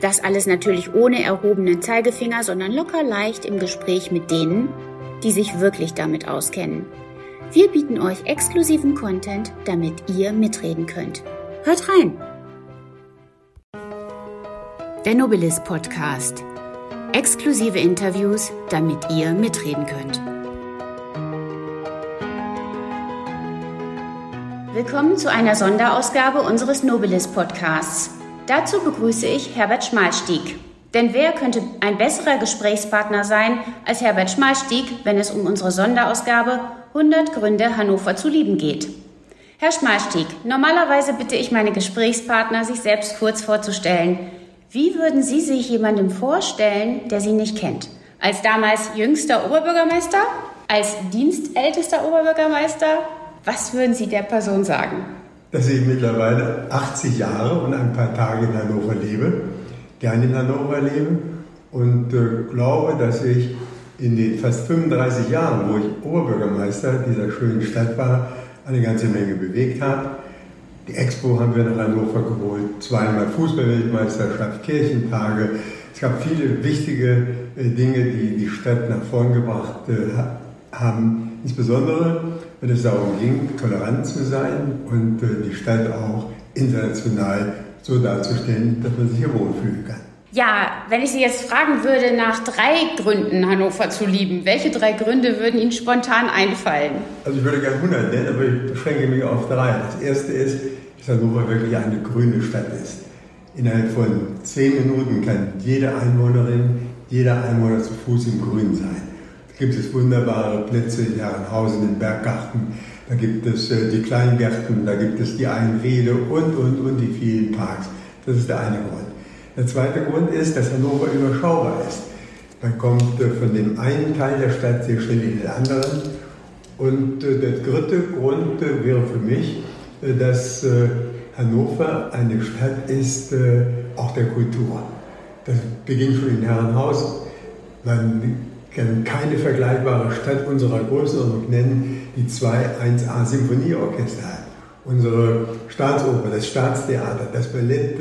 Das alles natürlich ohne erhobenen Zeigefinger, sondern locker leicht im Gespräch mit denen, die sich wirklich damit auskennen. Wir bieten euch exklusiven Content, damit ihr mitreden könnt. Hört rein! Der Nobilis Podcast. Exklusive Interviews, damit ihr mitreden könnt. Willkommen zu einer Sonderausgabe unseres Nobilis Podcasts. Dazu begrüße ich Herbert Schmalstieg. Denn wer könnte ein besserer Gesprächspartner sein als Herbert Schmalstieg, wenn es um unsere Sonderausgabe 100 Gründe, Hannover zu lieben geht? Herr Schmalstieg, normalerweise bitte ich meine Gesprächspartner, sich selbst kurz vorzustellen. Wie würden Sie sich jemandem vorstellen, der Sie nicht kennt? Als damals jüngster Oberbürgermeister? Als dienstältester Oberbürgermeister? Was würden Sie der Person sagen? Dass ich mittlerweile 80 Jahre und ein paar Tage in Hannover lebe, gerne in Hannover lebe und äh, glaube, dass ich in den fast 35 Jahren, wo ich Oberbürgermeister dieser schönen Stadt war, eine ganze Menge bewegt habe. Die Expo haben wir nach Hannover geholt, zweimal Fußballweltmeisterschaft, Kirchentage. Es gab viele wichtige äh, Dinge, die die Stadt nach vorn gebracht äh, haben. Insbesondere wenn es darum ging, tolerant zu sein und äh, die Stadt auch international so darzustellen, dass man sich hier wohlfühlen kann. Ja, wenn ich Sie jetzt fragen würde, nach drei Gründen Hannover zu lieben, welche drei Gründe würden Ihnen spontan einfallen? Also ich würde gerne 100 nennen, aber ich beschränke mich auf drei. Das erste ist, dass Hannover wirklich eine grüne Stadt ist. Innerhalb von zehn Minuten kann jede Einwohnerin, jeder Einwohner zu Fuß im Grün sein gibt es wunderbare Plätze in Herrenhausen, im Berggarten, da gibt es äh, die Kleingärten, da gibt es die Einrede und, und, und die vielen Parks. Das ist der eine Grund. Der zweite Grund ist, dass Hannover überschaubar ist. Man kommt äh, von dem einen Teil der Stadt sehr schnell in den anderen. Und äh, der dritte Grund äh, wäre für mich, äh, dass äh, Hannover eine Stadt ist, auch der Kultur. Das beginnt schon in Herrenhausen. Man kann keine vergleichbare Stadt unserer Größenordnung nennen, die zwei 1A Symphonieorchester hat. Unsere Staatsoper, das Staatstheater, das Ballett,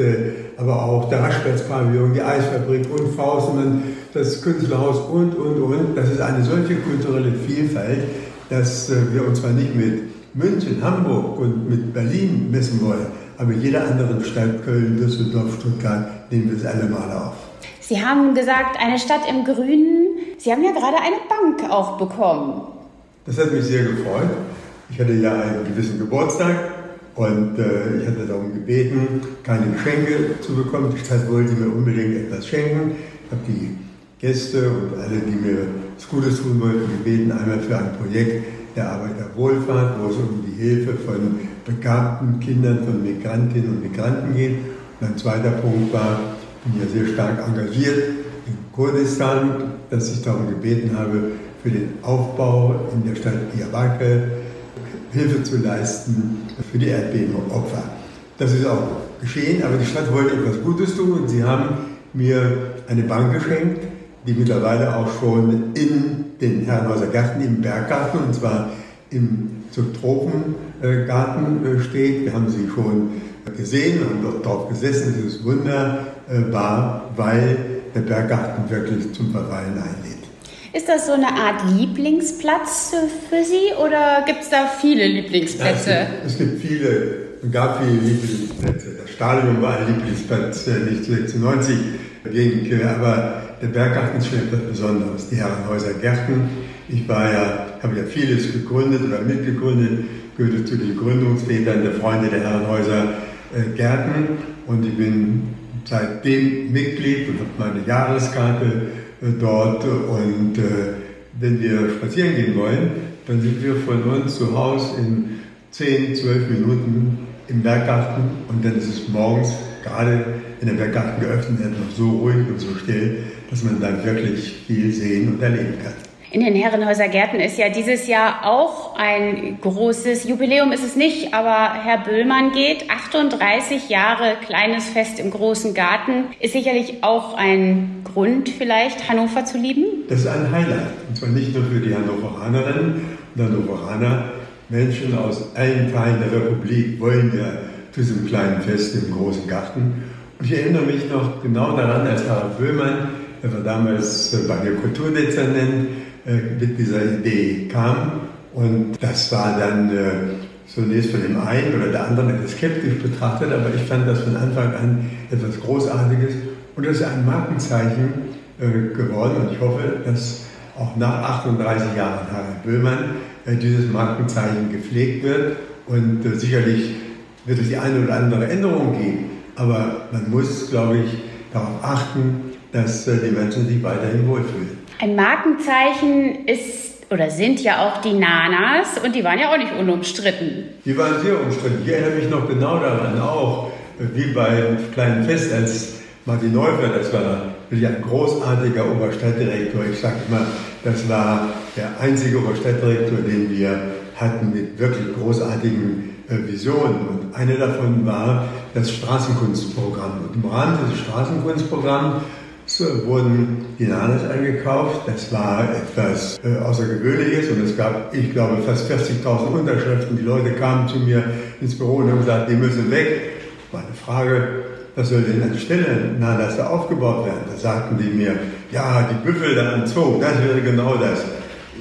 aber auch der Raschplatz-Pavillon, die Eisfabrik und Faustmann, das Künstlerhaus und, und, und. Das ist eine solche kulturelle Vielfalt, dass äh, wir uns zwar nicht mit München, Hamburg und mit Berlin messen wollen, aber jeder anderen Stadt, Köln, Düsseldorf, Stuttgart, nehmen wir es alle mal auf. Sie haben gesagt, eine Stadt im Grünen. Sie haben ja gerade eine Bank auch bekommen. Das hat mich sehr gefreut. Ich hatte ja einen gewissen Geburtstag und äh, ich hatte darum gebeten, keine Geschenke zu bekommen. Die Stadt wollte mir unbedingt etwas schenken. Ich habe die Gäste und alle, die mir das Gutes tun wollten, gebeten, einmal für ein Projekt der Arbeiterwohlfahrt, wo es um die Hilfe von begabten Kindern, von Migrantinnen und Migranten geht. Und ein zweiter Punkt war, ich bin ja sehr stark engagiert Kurdistan, dass ich darum gebeten habe, für den Aufbau in der Stadt Diyarbakir Hilfe zu leisten für die Erdbebenopfer. Das ist auch geschehen, aber die Stadt wollte etwas Gutes tun und sie haben mir eine Bank geschenkt, die mittlerweile auch schon in den Herrenhauser Garten, im Berggarten, und zwar im Subtropengarten äh, steht. Wir haben sie schon gesehen und dort drauf gesessen. Es ist wunderbar, weil der Berggarten wirklich zum Verweilen einlädt. Ist das so eine Art Lieblingsplatz für Sie oder gibt es da viele Lieblingsplätze? Ja, es, gibt, es gibt viele, gab viele Lieblingsplätze. Das Stadion war ein Lieblingsplatz, äh, nicht 96 gegen aber der Berggarten ist schon etwas Besonderes. Die Herrenhäuser Gärten, Ich war ja, habe ja vieles gegründet oder mitgegründet, gehörte zu den Gründungsvätern der Freunde der Herrenhäuser äh, Gärten und ich bin seitdem Mitglied und habe meine Jahreskarte äh, dort und äh, wenn wir spazieren gehen wollen, dann sind wir von uns zu Hause in 10, 12 Minuten im Berggarten und dann ist es morgens gerade wenn der Berggarten geöffnet noch so ruhig und so still, dass man dann wirklich viel sehen und erleben kann. In den Herrenhäuser Gärten ist ja dieses Jahr auch ein großes Jubiläum, ist es nicht, aber Herr Böhlmann geht. 38 Jahre kleines Fest im großen Garten ist sicherlich auch ein Grund, vielleicht Hannover zu lieben. Das ist ein Highlight. Und zwar nicht nur für die Hannoveranerinnen und Hannoveraner. Menschen aus allen Teilen der Republik wollen ja zu diesem kleinen Fest im großen Garten. Und ich erinnere mich noch genau daran, als Harald Böhmann, er war damals bei der Kulturdezernent, äh, mit dieser Idee kam. Und das war dann äh, zunächst von dem einen oder der anderen etwas skeptisch betrachtet, aber ich fand das von Anfang an etwas Großartiges. Und das ist ein Markenzeichen äh, geworden. Und ich hoffe, dass auch nach 38 Jahren Harald Böhmann dieses Markenzeichen gepflegt wird. Und sicherlich wird es die eine oder andere Änderung geben. Aber man muss, glaube ich, darauf achten, dass die Menschen sich weiterhin wohlfühlen. Ein Markenzeichen ist oder sind ja auch die Nanas und die waren ja auch nicht unumstritten. Die waren sehr umstritten. Ich erinnere mich noch genau daran, auch wie beim kleinen Fest, als Martin Neufeld, das war wirklich ein großartiger Oberstadtdirektor. Ich sage immer, das war der einzige Oberstadtdirektor, den wir hatten mit wirklich großartigen äh, Visionen. Und eine davon war das Straßenkunstprogramm. Und im Rahmen dieses Straßenkunstprogramms wurden die Nanas eingekauft. Das war etwas äh, Außergewöhnliches und es gab, ich glaube, fast 40.000 Unterschriften. Die Leute kamen zu mir ins Büro und haben gesagt, die müssen weg. War eine Frage, was soll denn anstelle Nanas da aufgebaut werden? Da sagten die mir, ja, die Büffel da am Zoo, das wäre genau das.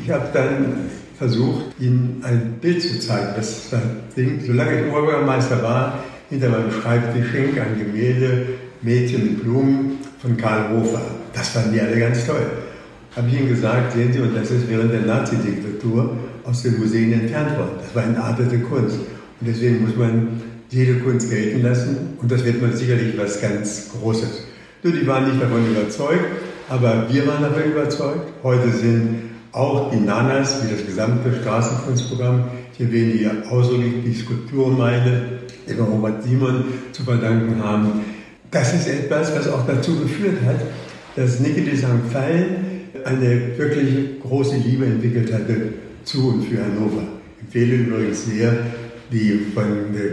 Ich habe dann versucht, ihnen ein Bild zu zeigen. Das Ding, solange ich Oberbürgermeister war, hinter meinem Schreibtisch hing ein Gemälde Mädchen mit Blumen von Karl Hofer. Das fanden die alle ganz toll. Habe ich ihnen gesagt, sehen Sie, und das ist während der Nazi-Diktatur aus den Museen entfernt worden. Das war entartete Kunst. Und deswegen muss man jede Kunst gelten lassen. Und das wird man sicherlich was ganz Großes. Nur die waren nicht davon überzeugt, aber wir waren davon überzeugt. Heute sind auch die Nanas, wie das gesamte Straßenkunstprogramm, hier ausdrücklich die Skulpturmeile, die wir Robert Simon zu verdanken haben. Das ist etwas, was auch dazu geführt hat, dass Niki de St. Fall eine wirklich große Liebe entwickelt hatte zu und für Hannover. Ich empfehle übrigens sehr die von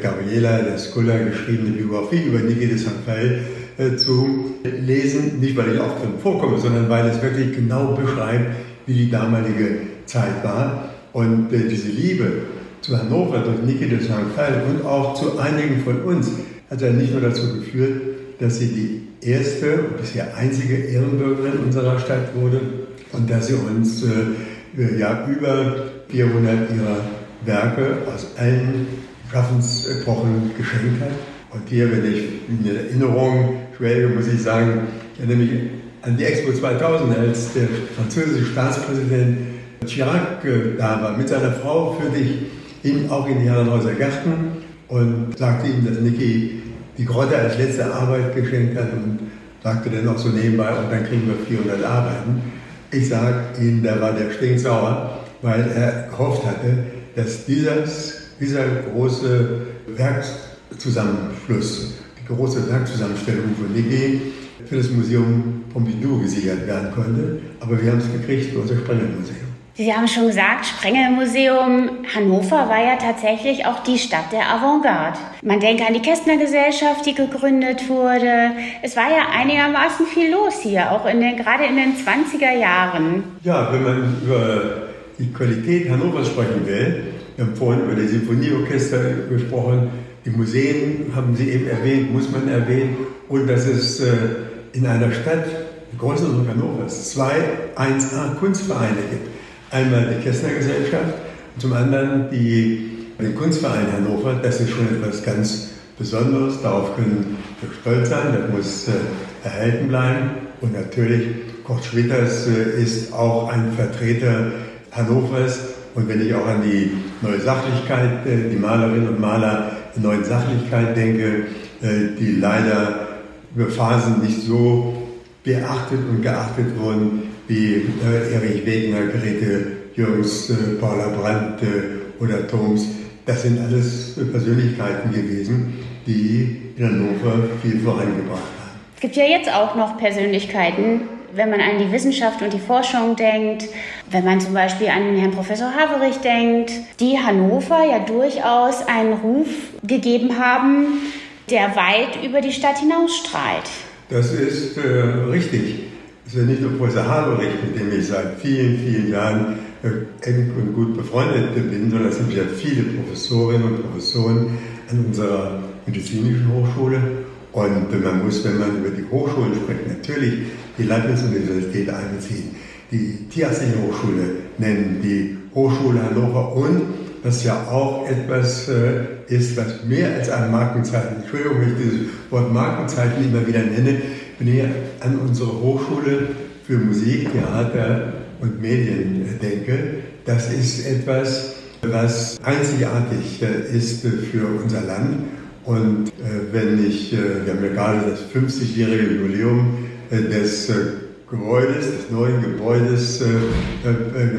Gabriela Sculla geschriebene Biografie über Niki de St. Fall äh, zu lesen. Nicht, weil ich auch drin vorkomme, sondern weil es wirklich genau beschreibt, wie die damalige Zeit war. Und äh, diese Liebe zu Hannover durch Niki de St. Fall und auch zu einigen von uns hat ja nicht nur dazu geführt, dass sie die erste und bisher einzige Ehrenbürgerin unserer Stadt wurde und dass sie uns äh, ja über 400 ihrer Werke aus allen Schaffensepochen geschenkt hat. Und hier, wenn ich in Erinnerung schwelge, muss ich sagen, ich erinnere mich an die Expo 2000, als der französische Staatspräsident Chirac äh, da war, mit seiner Frau führte ich ihn auch in die Herrenhäuser Garten und sagte ihm, dass Niki die Grotte als letzte Arbeit geschenkt hat und sagte dann auch so nebenbei, und dann kriegen wir 400 Arbeiten. Ich sage Ihnen, da war der stinksauer, weil er gehofft hatte, dass dieses, dieser große Werkzusammenschluss, die große Werkzusammenstellung von Niki für das Museum Pompidou gesichert werden konnte. Aber wir haben es gekriegt für unser Sprengelmuseum. Sie haben schon gesagt, Sprengelmuseum Hannover war ja tatsächlich auch die Stadt der Avantgarde. Man denke an die Kästner Gesellschaft, die gegründet wurde. Es war ja einigermaßen viel los hier, auch in den, gerade in den 20er Jahren. Ja, wenn man über die Qualität Hannovers sprechen will, wir haben vorhin über die Symphonieorchester gesprochen, die Museen haben Sie eben erwähnt, muss man erwähnen, und dass es äh, in einer Stadt, größeren Hannovers, zwei 1A Kunstvereine gibt. Einmal die Kessner Gesellschaft und zum anderen die, den Kunstverein Hannover. Das ist schon etwas ganz Besonderes. Darauf können wir stolz sein. Das muss äh, erhalten bleiben. Und natürlich, Kurt Schwitters äh, ist auch ein Vertreter Hannovers. Und wenn ich auch an die neue Sachlichkeit, äh, die Malerinnen und Maler der neuen Sachlichkeit denke, äh, die leider über Phasen nicht so beachtet und geachtet wurden wie äh, Erich Wegner, Grete Jürgens, Paula Brandt oder Thoms. Das sind alles Persönlichkeiten gewesen, die in Hannover viel vorangebracht haben. Es gibt ja jetzt auch noch Persönlichkeiten, wenn man an die Wissenschaft und die Forschung denkt, wenn man zum Beispiel an Herrn Professor Haverich denkt, die Hannover ja durchaus einen Ruf gegeben haben, der weit über die Stadt hinausstrahlt. Das ist äh, richtig. Es ist ja nicht nur Professor Haverich, mit dem ich seit vielen, vielen Jahren äh, eng und gut befreundet bin, sondern es sind ja viele Professorinnen und Professoren an unserer medizinischen Hochschule. Und man muss, wenn man über die Hochschulen spricht, natürlich die Leibniz-Universität einbeziehen, die Tierärztliche Hochschule nennen, die Hochschule Hannover und was ja auch etwas äh, ist, was mehr als ein Markenzeichen, Entschuldigung, wenn ich dieses Wort Markenzeichen immer wieder nenne, wenn ich an unsere Hochschule für Musik, Theater und Medien äh, denke, das ist etwas, was einzigartig äh, ist für unser Land. Und wenn ich, wir haben ja gerade das 50-jährige Jubiläum des Gebäudes, des neuen Gebäudes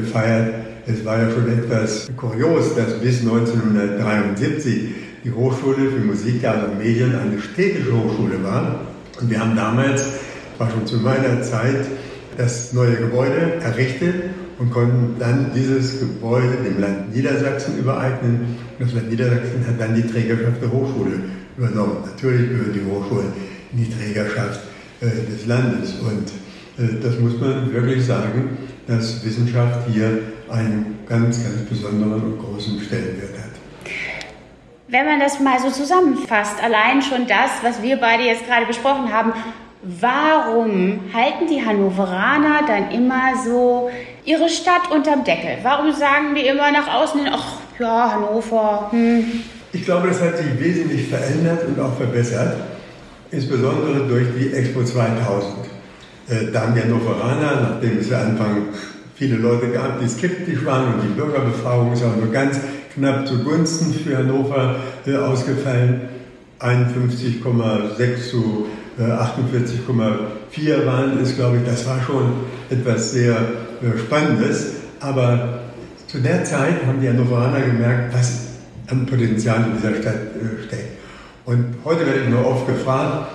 gefeiert. Es war ja schon etwas kurios, dass bis 1973 die Hochschule für Musik, Theater und Medien eine städtische Hochschule war. Und wir haben damals, war schon zu meiner Zeit, das neue Gebäude errichtet und konnten dann dieses Gebäude dem Land Niedersachsen übereignen. Und das Land Niedersachsen hat dann die Trägerschaft der Hochschule übernommen. Natürlich gehört die Hochschule in die Trägerschaft äh, des Landes. Und äh, das muss man wirklich sagen, dass Wissenschaft hier einen ganz, ganz besonderen und großen Stellenwert hat. Wenn man das mal so zusammenfasst, allein schon das, was wir beide jetzt gerade besprochen haben, warum halten die Hannoveraner dann immer so ihre Stadt unterm Deckel? Warum sagen die immer nach außen ach ja, Hannover? Hm. Ich glaube, das hat sich wesentlich verändert und auch verbessert, insbesondere durch die Expo 2000. Äh, da haben die Hannoveraner, nachdem es Anfang viele Leute gab, die skeptisch waren und die Bürgerbefragung ist auch nur ganz knapp zugunsten für Hannover äh, ausgefallen. 51,6 zu äh, 48,4 waren es, glaube ich. Das war schon etwas sehr äh, Spannendes. Aber zu der Zeit haben die Hannoveraner gemerkt, was an Potenzial in dieser Stadt äh, steckt. Und heute werde ich nur oft gefragt,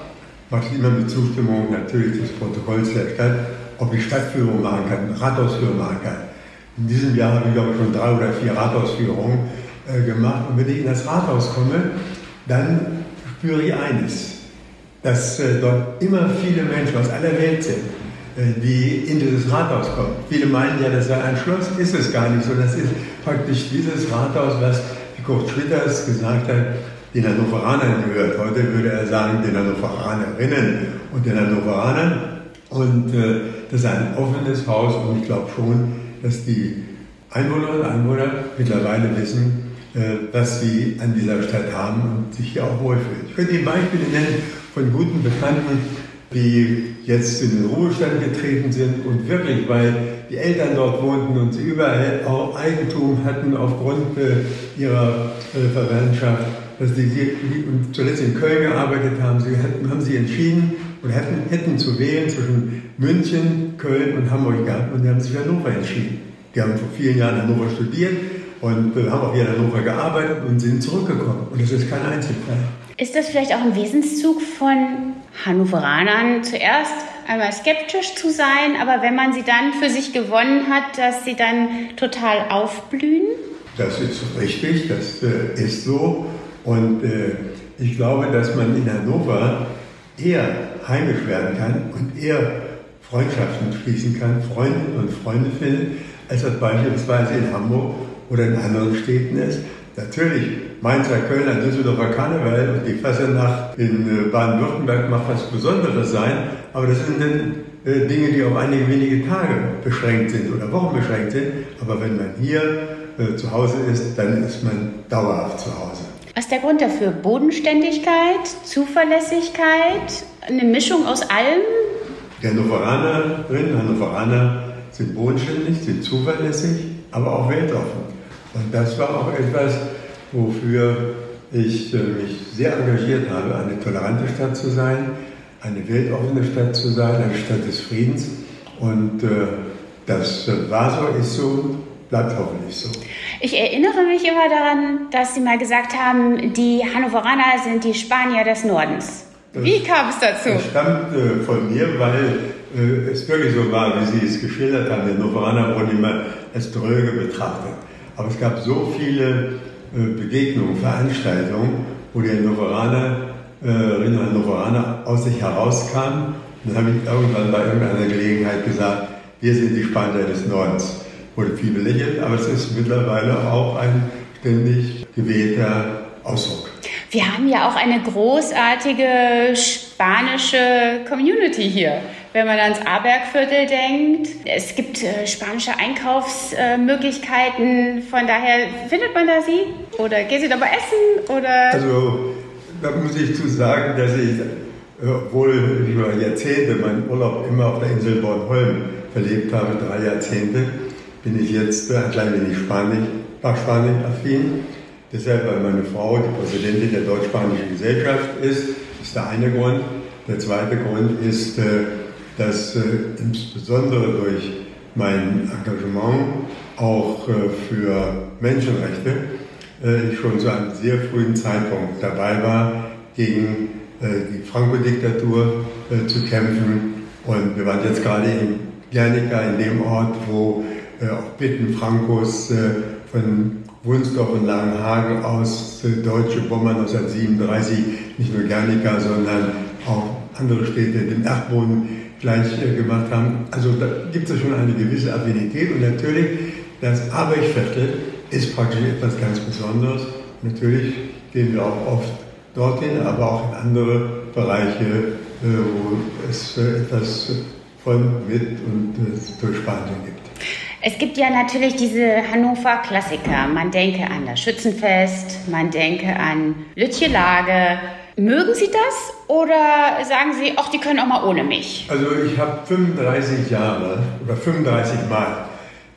mache ich immer mit Zustimmung natürlich des Protokolls der Stadt, ob ich Stadtführung machen kann, Rathausführung machen kann. In diesem Jahr habe ich, glaube ich, schon drei oder vier Rathausführungen äh, gemacht. Und wenn ich in das Rathaus komme, dann spüre ich eines, dass äh, dort immer viele Menschen aus aller Welt sind, äh, die in dieses Rathaus kommen. Viele meinen ja, das sei ein Schloss, ist es gar nicht so. Das ist praktisch dieses Rathaus, was, wie Kurt Schwitters gesagt hat, den Hannoveranern gehört. Heute würde er sagen, den Hannoveranerinnen und den Hannoveranern. Und äh, das ist ein offenes Haus und ich glaube schon, dass die Einwohnerinnen und Einwohner mittlerweile wissen, äh, was sie an dieser Stadt haben und sich hier auch wohlfühlen. Ich könnte Ihnen Beispiele nennen von guten Bekannten, die jetzt in den Ruhestand getreten sind und wirklich, weil die Eltern dort wohnten und sie überall auch Eigentum hatten aufgrund äh, ihrer äh, Verwandtschaft, dass die, die zuletzt in Köln gearbeitet haben, sie haben sie entschieden, und hätten, hätten zu wählen zwischen München, Köln und Hamburg gehabt und die haben sich für Hannover entschieden. Die haben vor vielen Jahren in Hannover studiert und äh, haben auch hier in Hannover gearbeitet und sind zurückgekommen. Und das ist kein Einzelfall. Ist das vielleicht auch ein Wesenszug von Hannoveranern zuerst einmal skeptisch zu sein, aber wenn man sie dann für sich gewonnen hat, dass sie dann total aufblühen? Das ist richtig, das äh, ist so. Und äh, ich glaube, dass man in Hannover eher heimisch werden kann und eher Freundschaften schließen kann, Freundinnen und Freunde finden, als das beispielsweise in Hamburg oder in anderen Städten ist. Natürlich, Mainzer, Kölner, Düsseldorfer Karneval und die Fassenacht in äh, Baden-Württemberg mag was Besonderes sein, aber das sind dann äh, Dinge, die auf einige wenige Tage beschränkt sind oder Wochen beschränkt sind. Aber wenn man hier äh, zu Hause ist, dann ist man dauerhaft zu Hause. Was ist der Grund dafür? Bodenständigkeit, Zuverlässigkeit, eine Mischung aus allem? Die Hannoveranerinnen und Hannoveraner sind bodenständig, sind zuverlässig, aber auch weltoffen. Und das war auch etwas, wofür ich äh, mich sehr engagiert habe, eine tolerante Stadt zu sein, eine weltoffene Stadt zu sein, eine Stadt des Friedens. Und äh, das war so, ist so, bleibt hoffentlich so. Ich erinnere mich immer daran, dass Sie mal gesagt haben, die Hannoveraner sind die Spanier des Nordens. Wie kam es dazu? Das stammt äh, von mir, weil äh, es wirklich so war, wie Sie es geschildert haben. Der Hannoveraner wurde immer als dröge betrachtet. Aber es gab so viele äh, Begegnungen, Veranstaltungen, wo die Hannoveranerinnen und Hannoveraner aus sich herauskamen. Und dann habe ich irgendwann bei irgendeiner Gelegenheit gesagt, wir sind die Spanier des Nordens. Wurde viel belächelt, aber es ist mittlerweile auch ein ständig gewählter Ausdruck. Wir haben ja auch eine großartige spanische Community hier. Wenn man ans Abergviertel denkt, es gibt äh, spanische Einkaufsmöglichkeiten. Äh, Von daher findet man da sie? Oder geht sie da mal essen? Oder? Also, da muss ich zu sagen, dass ich, obwohl über Jahrzehnte meinen Urlaub immer auf der Insel Bornholm verlebt habe, drei Jahrzehnte, bin ich jetzt ein klein wenig Spanisch, Spanien-affin. Deshalb, weil meine Frau die Präsidentin der Deutsch-Spanischen Gesellschaft ist, ist der eine Grund. Der zweite Grund ist, äh, dass äh, insbesondere durch mein Engagement auch äh, für Menschenrechte ich schon zu einem sehr frühen Zeitpunkt dabei war, gegen die Franco-Diktatur zu kämpfen. Und wir waren jetzt gerade in Guernica, in dem Ort, wo auf Bitten Francos von Wunsdorf und Langenhagen aus äh, deutsche Bomber 1937 nicht nur Guernica, sondern auch andere Städte den Erdboden gleich äh, gemacht haben. Also da gibt es schon eine gewisse Affinität und natürlich das Abergviertel ist praktisch etwas ganz Besonderes. Natürlich gehen wir auch oft dorthin, aber auch in andere Bereiche, äh, wo es etwas von, mit und durch Spanien gibt. Es gibt ja natürlich diese Hannover Klassiker. Man denke an das Schützenfest, man denke an Lütje-Lage. Mögen Sie das oder sagen Sie, ach, die können auch mal ohne mich? Also ich habe 35 Jahre oder 35 Mal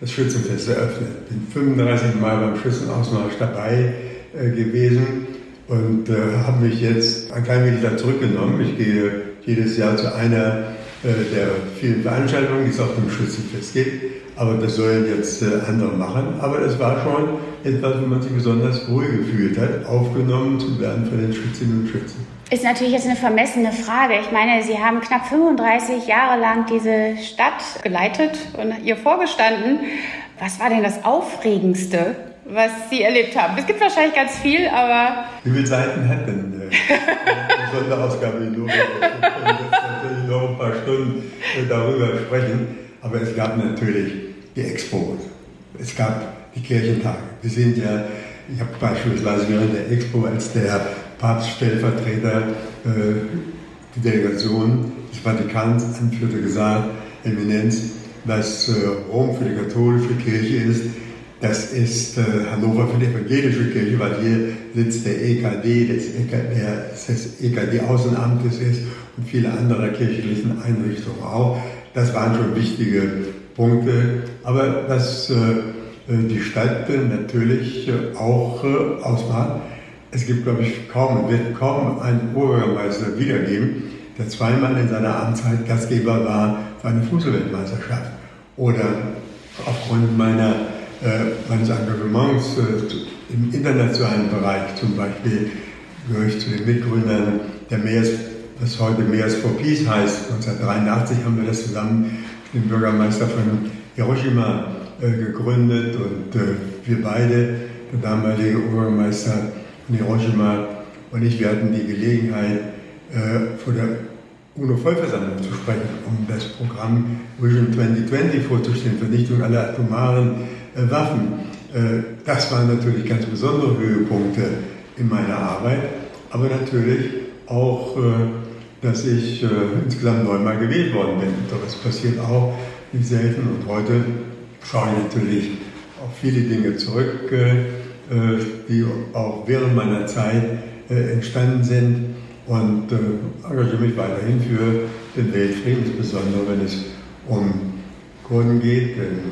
das Schützenfest eröffnet. Bin 35 Mal beim Schützenausmarsch dabei äh, gewesen und äh, habe mich jetzt ein klein wenig da zurückgenommen. Ich gehe jedes Jahr zu einer äh, der vielen Veranstaltungen, die es auf dem Schützenfest gibt. Aber das sollen jetzt äh, andere machen. Aber es war schon etwas, wo man sich besonders wohl gefühlt hat, aufgenommen zu werden von den Schützinnen und Schützen. Ist natürlich jetzt eine vermessene Frage. Ich meine, Sie haben knapp 35 Jahre lang diese Stadt geleitet und ihr vorgestanden. Was war denn das Aufregendste, was Sie erlebt haben? Es gibt wahrscheinlich ganz viel, aber. Wie viele Seiten hat denn äh, die Sonderausgabe in Nürnberg? Wir können jetzt natürlich noch ein paar Stunden äh, darüber sprechen. Aber es gab natürlich die Expo. Es gab die Kirchentage. Wir sind ja, ich habe beispielsweise während der Expo als der Papststellvertreter äh, die Delegation des Vatikans anführte, gesagt, Eminenz, was äh, Rom für die katholische Kirche ist, das ist äh, Hannover für die evangelische Kirche, weil hier sitzt der EKD, das, EKD, das EKD Außenamtes ist und viele andere kirchlichen Einrichtungen auch. Das waren schon wichtige Punkte. Aber was äh, die Stadt natürlich auch äh, ausmacht, es gibt, glaube ich, kaum, wird kaum einen Oberbürgermeister wiedergeben, der zweimal in seiner Amtszeit Gastgeber war für eine Fußballweltmeisterschaft. Oder aufgrund meiner, äh, meines Engagements äh, im internationalen Bereich, zum Beispiel gehöre ich zu den Mitgründern der Meeres was heute Mayors for Peace heißt. 1983 haben wir das zusammen mit dem Bürgermeister von Hiroshima äh, gegründet und äh, wir beide, der damalige Bürgermeister von Hiroshima und ich, wir hatten die Gelegenheit, äh, vor der UNO-Vollversammlung zu sprechen, um das Programm Vision 2020 vorzustellen, Vernichtung aller atomaren äh, Waffen. Äh, das waren natürlich ganz besondere Höhepunkte in meiner Arbeit, aber natürlich auch äh, dass ich äh, insgesamt neunmal gewählt worden bin. Das passiert auch nicht selten und heute schaue ich natürlich auf viele Dinge zurück, äh, äh die auch während meiner Zeit äh, entstanden sind und äh, engagiere mich weiterhin für den Weltfrieden, insbesondere wenn es um Kurden geht. Denn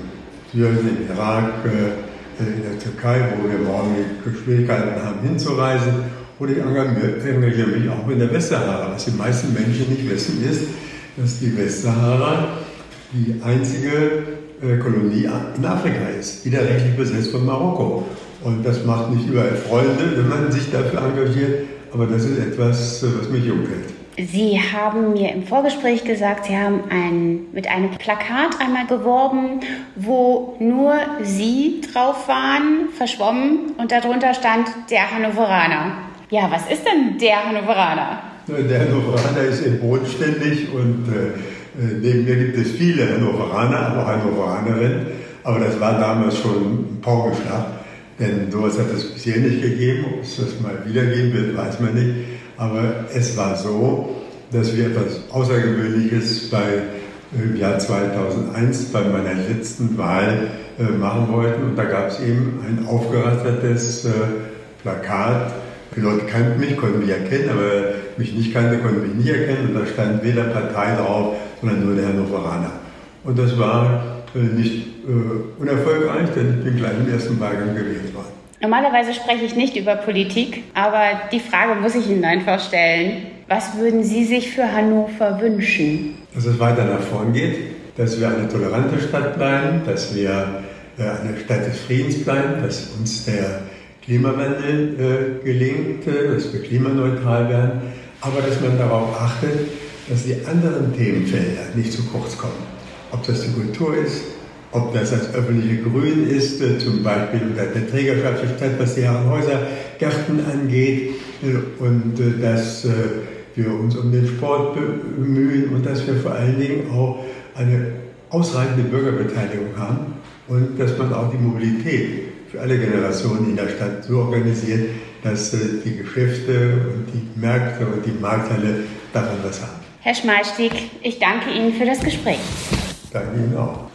Syrien, im Irak, äh, in der Türkei, wo wir morgen Schwierigkeiten haben hinzureisen. Oder ich engagiere mich auch in der Westsahara. Was die meisten Menschen nicht wissen, ist, dass die Westsahara die einzige äh, Kolonie in Afrika ist, widerrechtlich besetzt von Marokko. Und das macht nicht überall Freunde, wenn man sich dafür engagiert, aber das ist etwas, was mich umfällt. Sie haben mir im Vorgespräch gesagt, Sie haben ein, mit einem Plakat einmal geworben, wo nur Sie drauf waren, verschwommen, und darunter stand der Hannoveraner. Ja, was ist denn der Hannoveraner? Der Hannoveraner ist eben bodenständig und äh, äh, neben mir gibt es viele Hannoveraner, auch Hannoveranerinnen. Aber das war damals schon ein Paukenschlag, denn sowas hat es bisher nicht gegeben. Ob es das mal wieder geben wird, weiß man nicht. Aber es war so, dass wir etwas Außergewöhnliches bei, äh, im Jahr 2001 bei meiner letzten Wahl äh, machen wollten. Und da gab es eben ein aufgerastertes äh, Plakat. Die Leute kannten mich, konnten mich erkennen, aber mich nicht kannte, konnten mich nicht erkennen. Und da stand weder Partei drauf, sondern nur der Hannoveraner. Und das war äh, nicht äh, unerfolgreich, denn ich bin gleich im ersten Wahlgang gewählt worden. Normalerweise spreche ich nicht über Politik, aber die Frage muss ich Ihnen einfach stellen. Was würden Sie sich für Hannover wünschen? Dass es weiter nach vorn geht, dass wir eine tolerante Stadt bleiben, dass wir äh, eine Stadt des Friedens bleiben, dass uns der Klimawandel äh, gelingt, äh, dass wir klimaneutral werden, aber dass man darauf achtet, dass die anderen Themenfelder nicht zu kurz kommen. Ob das die Kultur ist, ob das das öffentliche Grün ist, äh, zum Beispiel unter der Trägerschaft der Stadt, was die Herrenhäuser-Gärten angeht, äh, und äh, dass wir uns um den Sport bemühen und dass wir vor allen Dingen auch eine ausreichende Bürgerbeteiligung haben und dass man auch die Mobilität für alle Generationen in der Stadt so organisiert, dass die Geschäfte und die Märkte und die Markthalle davon was haben. Herr Schmalstieg, ich danke Ihnen für das Gespräch. Danke Ihnen auch.